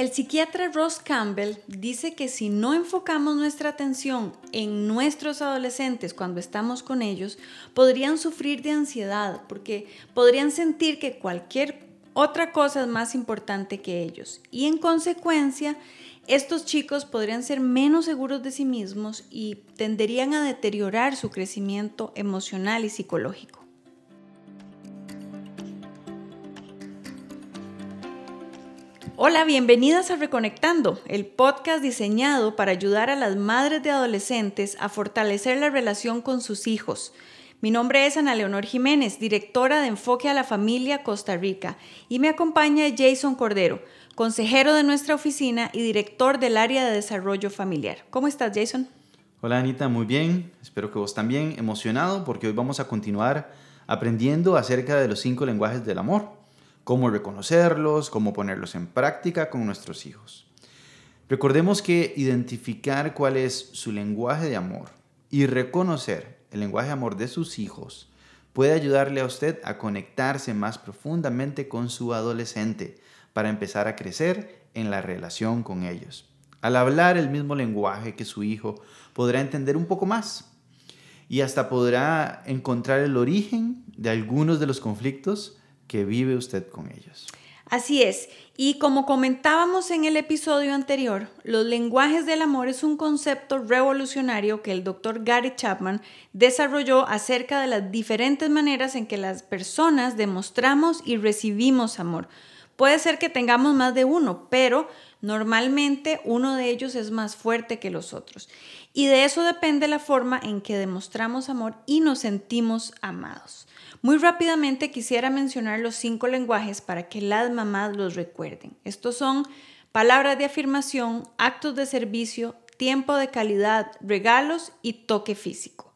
El psiquiatra Ross Campbell dice que si no enfocamos nuestra atención en nuestros adolescentes cuando estamos con ellos, podrían sufrir de ansiedad porque podrían sentir que cualquier otra cosa es más importante que ellos y en consecuencia estos chicos podrían ser menos seguros de sí mismos y tenderían a deteriorar su crecimiento emocional y psicológico. Hola, bienvenidas a Reconectando, el podcast diseñado para ayudar a las madres de adolescentes a fortalecer la relación con sus hijos. Mi nombre es Ana Leonor Jiménez, directora de Enfoque a la Familia Costa Rica, y me acompaña Jason Cordero, consejero de nuestra oficina y director del área de desarrollo familiar. ¿Cómo estás, Jason? Hola, Anita, muy bien. Espero que vos también emocionado porque hoy vamos a continuar aprendiendo acerca de los cinco lenguajes del amor cómo reconocerlos, cómo ponerlos en práctica con nuestros hijos. Recordemos que identificar cuál es su lenguaje de amor y reconocer el lenguaje de amor de sus hijos puede ayudarle a usted a conectarse más profundamente con su adolescente para empezar a crecer en la relación con ellos. Al hablar el mismo lenguaje que su hijo, podrá entender un poco más y hasta podrá encontrar el origen de algunos de los conflictos que vive usted con ellos. Así es. Y como comentábamos en el episodio anterior, los lenguajes del amor es un concepto revolucionario que el doctor Gary Chapman desarrolló acerca de las diferentes maneras en que las personas demostramos y recibimos amor. Puede ser que tengamos más de uno, pero normalmente uno de ellos es más fuerte que los otros. Y de eso depende la forma en que demostramos amor y nos sentimos amados. Muy rápidamente quisiera mencionar los cinco lenguajes para que las mamás los recuerden. Estos son palabras de afirmación, actos de servicio, tiempo de calidad, regalos y toque físico.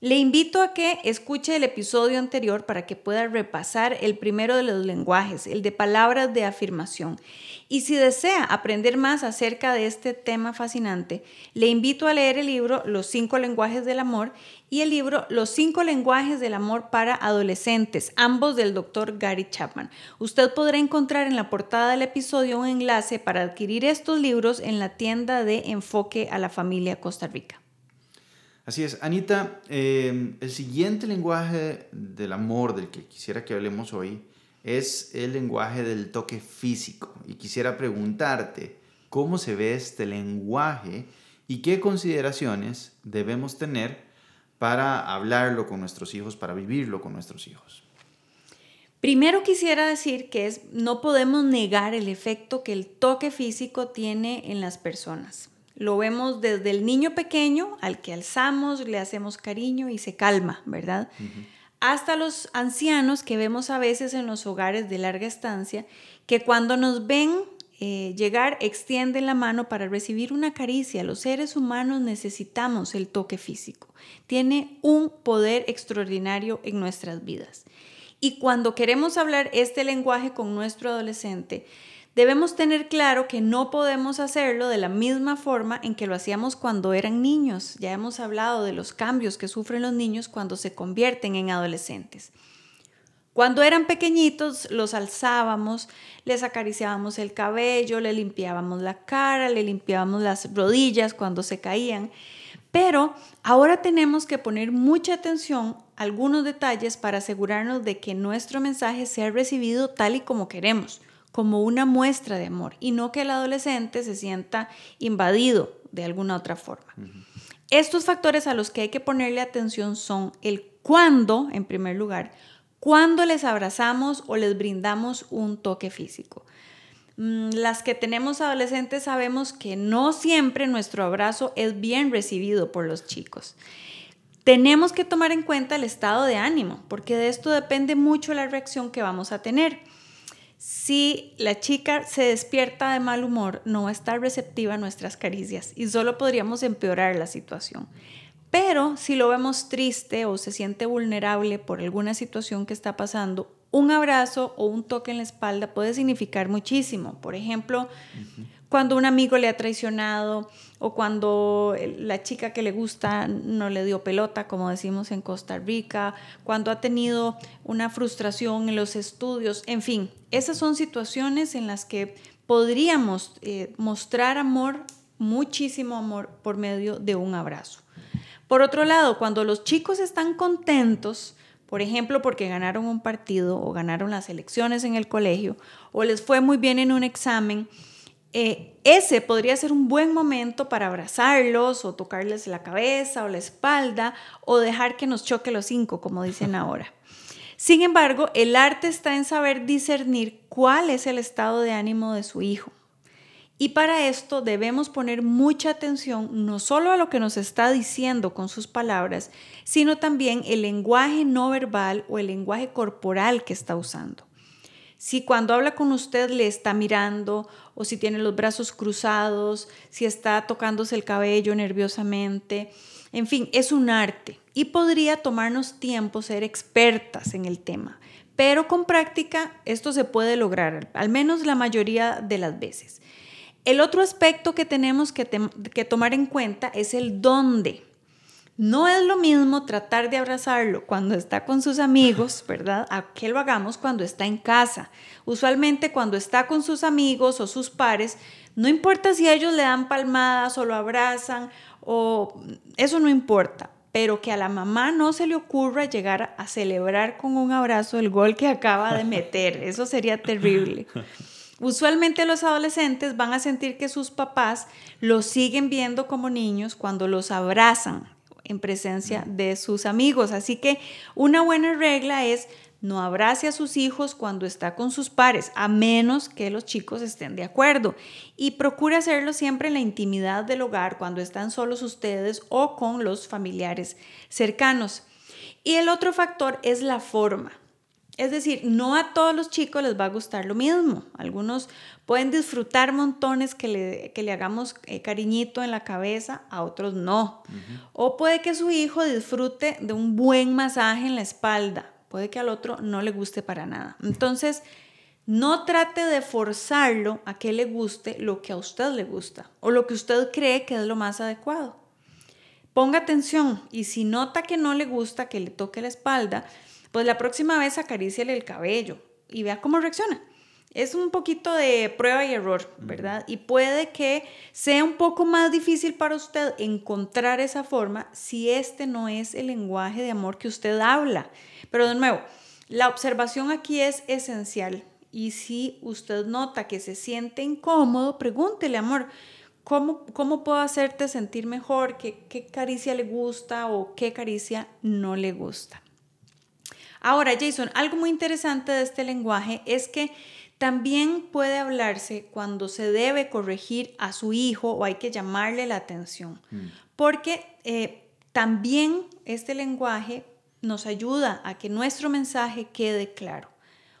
Le invito a que escuche el episodio anterior para que pueda repasar el primero de los lenguajes, el de palabras de afirmación. Y si desea aprender más acerca de este tema fascinante, le invito a leer el libro Los cinco lenguajes del amor y el libro Los cinco lenguajes del amor para adolescentes, ambos del doctor Gary Chapman. Usted podrá encontrar en la portada del episodio un enlace para adquirir estos libros en la tienda de Enfoque a la Familia Costa Rica. Así es, Anita, eh, el siguiente lenguaje del amor del que quisiera que hablemos hoy es el lenguaje del toque físico. Y quisiera preguntarte, ¿cómo se ve este lenguaje y qué consideraciones debemos tener para hablarlo con nuestros hijos, para vivirlo con nuestros hijos? Primero quisiera decir que es, no podemos negar el efecto que el toque físico tiene en las personas. Lo vemos desde el niño pequeño al que alzamos, le hacemos cariño y se calma, ¿verdad? Hasta los ancianos que vemos a veces en los hogares de larga estancia, que cuando nos ven eh, llegar extienden la mano para recibir una caricia. Los seres humanos necesitamos el toque físico. Tiene un poder extraordinario en nuestras vidas. Y cuando queremos hablar este lenguaje con nuestro adolescente, Debemos tener claro que no podemos hacerlo de la misma forma en que lo hacíamos cuando eran niños. Ya hemos hablado de los cambios que sufren los niños cuando se convierten en adolescentes. Cuando eran pequeñitos los alzábamos, les acariciábamos el cabello, le limpiábamos la cara, le limpiábamos las rodillas cuando se caían. Pero ahora tenemos que poner mucha atención a algunos detalles para asegurarnos de que nuestro mensaje sea recibido tal y como queremos como una muestra de amor y no que el adolescente se sienta invadido de alguna otra forma. Estos factores a los que hay que ponerle atención son el cuándo, en primer lugar, cuándo les abrazamos o les brindamos un toque físico. Mm, las que tenemos adolescentes sabemos que no siempre nuestro abrazo es bien recibido por los chicos. Tenemos que tomar en cuenta el estado de ánimo, porque de esto depende mucho la reacción que vamos a tener. Si la chica se despierta de mal humor, no va a estar receptiva a nuestras caricias y solo podríamos empeorar la situación. Pero si lo vemos triste o se siente vulnerable por alguna situación que está pasando, un abrazo o un toque en la espalda puede significar muchísimo. Por ejemplo, cuando un amigo le ha traicionado o cuando la chica que le gusta no le dio pelota, como decimos en Costa Rica, cuando ha tenido una frustración en los estudios, en fin, esas son situaciones en las que podríamos eh, mostrar amor, muchísimo amor, por medio de un abrazo. Por otro lado, cuando los chicos están contentos, por ejemplo, porque ganaron un partido o ganaron las elecciones en el colegio o les fue muy bien en un examen, eh, ese podría ser un buen momento para abrazarlos o tocarles la cabeza o la espalda o dejar que nos choque los cinco, como dicen ahora. Sin embargo, el arte está en saber discernir cuál es el estado de ánimo de su hijo. Y para esto debemos poner mucha atención no solo a lo que nos está diciendo con sus palabras, sino también el lenguaje no verbal o el lenguaje corporal que está usando. Si cuando habla con usted le está mirando o si tiene los brazos cruzados, si está tocándose el cabello nerviosamente, en fin, es un arte y podría tomarnos tiempo ser expertas en el tema, pero con práctica esto se puede lograr, al menos la mayoría de las veces. El otro aspecto que tenemos que, tomar en cuenta es el dónde. No es lo mismo tratar de abrazarlo cuando está con sus amigos, ¿verdad? A que lo hagamos cuando está en casa. Usualmente cuando está con sus amigos o sus pares, no importa si ellos le dan palmadas o lo abrazan o eso no importa, pero que a la mamá no se le ocurra llegar a celebrar con un abrazo el gol que acaba de meter. Eso sería terrible. Usualmente los adolescentes van a sentir que sus papás los siguen viendo como niños cuando los abrazan en presencia de sus amigos. Así que una buena regla es no abrace a sus hijos cuando está con sus pares, a menos que los chicos estén de acuerdo. Y procure hacerlo siempre en la intimidad del hogar, cuando están solos ustedes o con los familiares cercanos. Y el otro factor es la forma. Es decir, no a todos los chicos les va a gustar lo mismo. Algunos pueden disfrutar montones que le, que le hagamos eh, cariñito en la cabeza, a otros no. O puede que su hijo disfrute de un buen masaje en la espalda, puede que al otro no le guste para nada. Entonces, no trate de forzarlo a que le guste lo que a usted le gusta o lo que usted cree que es lo más adecuado. Ponga atención y si nota que no le gusta que le toque la espalda, pues la próxima vez acaríciale el cabello y vea cómo reacciona. Es un poquito de prueba y error, ¿verdad? Y puede que sea un poco más difícil para usted encontrar esa forma si este no es el lenguaje de amor que usted habla. Pero de nuevo, la observación aquí es esencial. Y si usted nota que se siente incómodo, pregúntele, amor, ¿cómo, cómo puedo hacerte sentir mejor? ¿Qué, ¿Qué caricia le gusta o qué caricia no le gusta? Ahora, Jason, algo muy interesante de este lenguaje es que también puede hablarse cuando se debe corregir a su hijo o hay que llamarle la atención, mm. porque eh, también este lenguaje nos ayuda a que nuestro mensaje quede claro.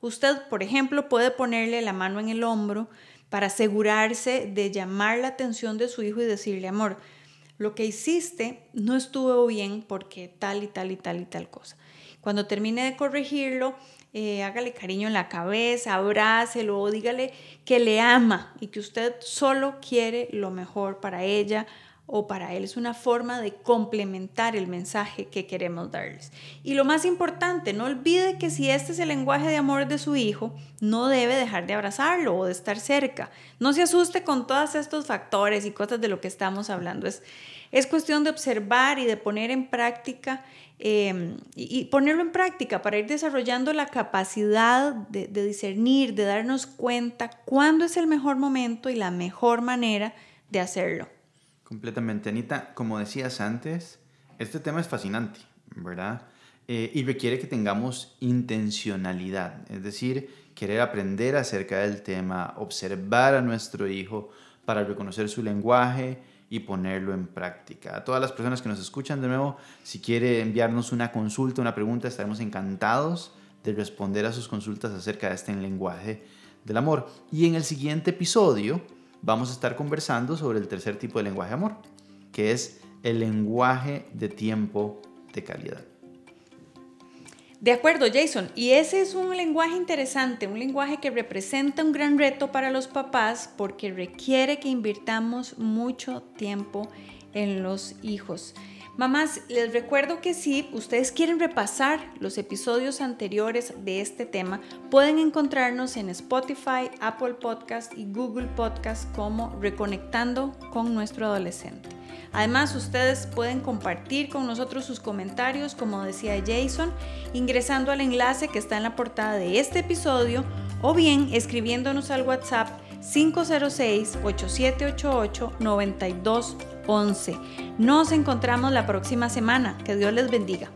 Usted, por ejemplo, puede ponerle la mano en el hombro para asegurarse de llamar la atención de su hijo y decirle, amor, lo que hiciste no estuvo bien porque tal y tal y tal y tal cosa. Cuando termine de corregirlo, eh, hágale cariño en la cabeza, abrácelo o dígale que le ama y que usted solo quiere lo mejor para ella o para él. Es una forma de complementar el mensaje que queremos darles. Y lo más importante, no olvide que si este es el lenguaje de amor de su hijo, no debe dejar de abrazarlo o de estar cerca. No se asuste con todos estos factores y cosas de lo que estamos hablando. Es, es cuestión de observar y de poner en práctica em, y, ponerlo en práctica para ir desarrollando la capacidad de, discernir, de darnos cuenta cuándo es el mejor momento y la mejor manera de hacerlo. Completamente, Anita. Como decías antes, este tema es fascinante, ¿verdad? Eh, y requiere que tengamos intencionalidad, es decir, querer aprender acerca del tema, observar a nuestro hijo para reconocer su lenguaje y ponerlo en práctica. A todas las personas que nos escuchan de nuevo, si quiere enviarnos una consulta, una pregunta, estaremos encantados de responder a sus consultas acerca de este lenguaje del amor. Y en el siguiente episodio vamos a estar conversando sobre el tercer tipo de lenguaje de amor, que es el lenguaje de tiempo de calidad. De acuerdo, Jason. Y ese es un lenguaje interesante, un lenguaje que representa un gran reto para los papás porque requiere que invirtamos mucho tiempo en los hijos. Mamás, les recuerdo que si ustedes quieren repasar los episodios anteriores de este tema, pueden encontrarnos en Spotify, Apple Podcast y Google Podcast como Reconectando con nuestro adolescente. Además, ustedes pueden compartir con nosotros sus comentarios, como decía Jason, ingresando al enlace que está en la portada de este episodio o bien escribiéndonos al WhatsApp 506-8788-9211. Nos encontramos la próxima semana. Que Dios les bendiga.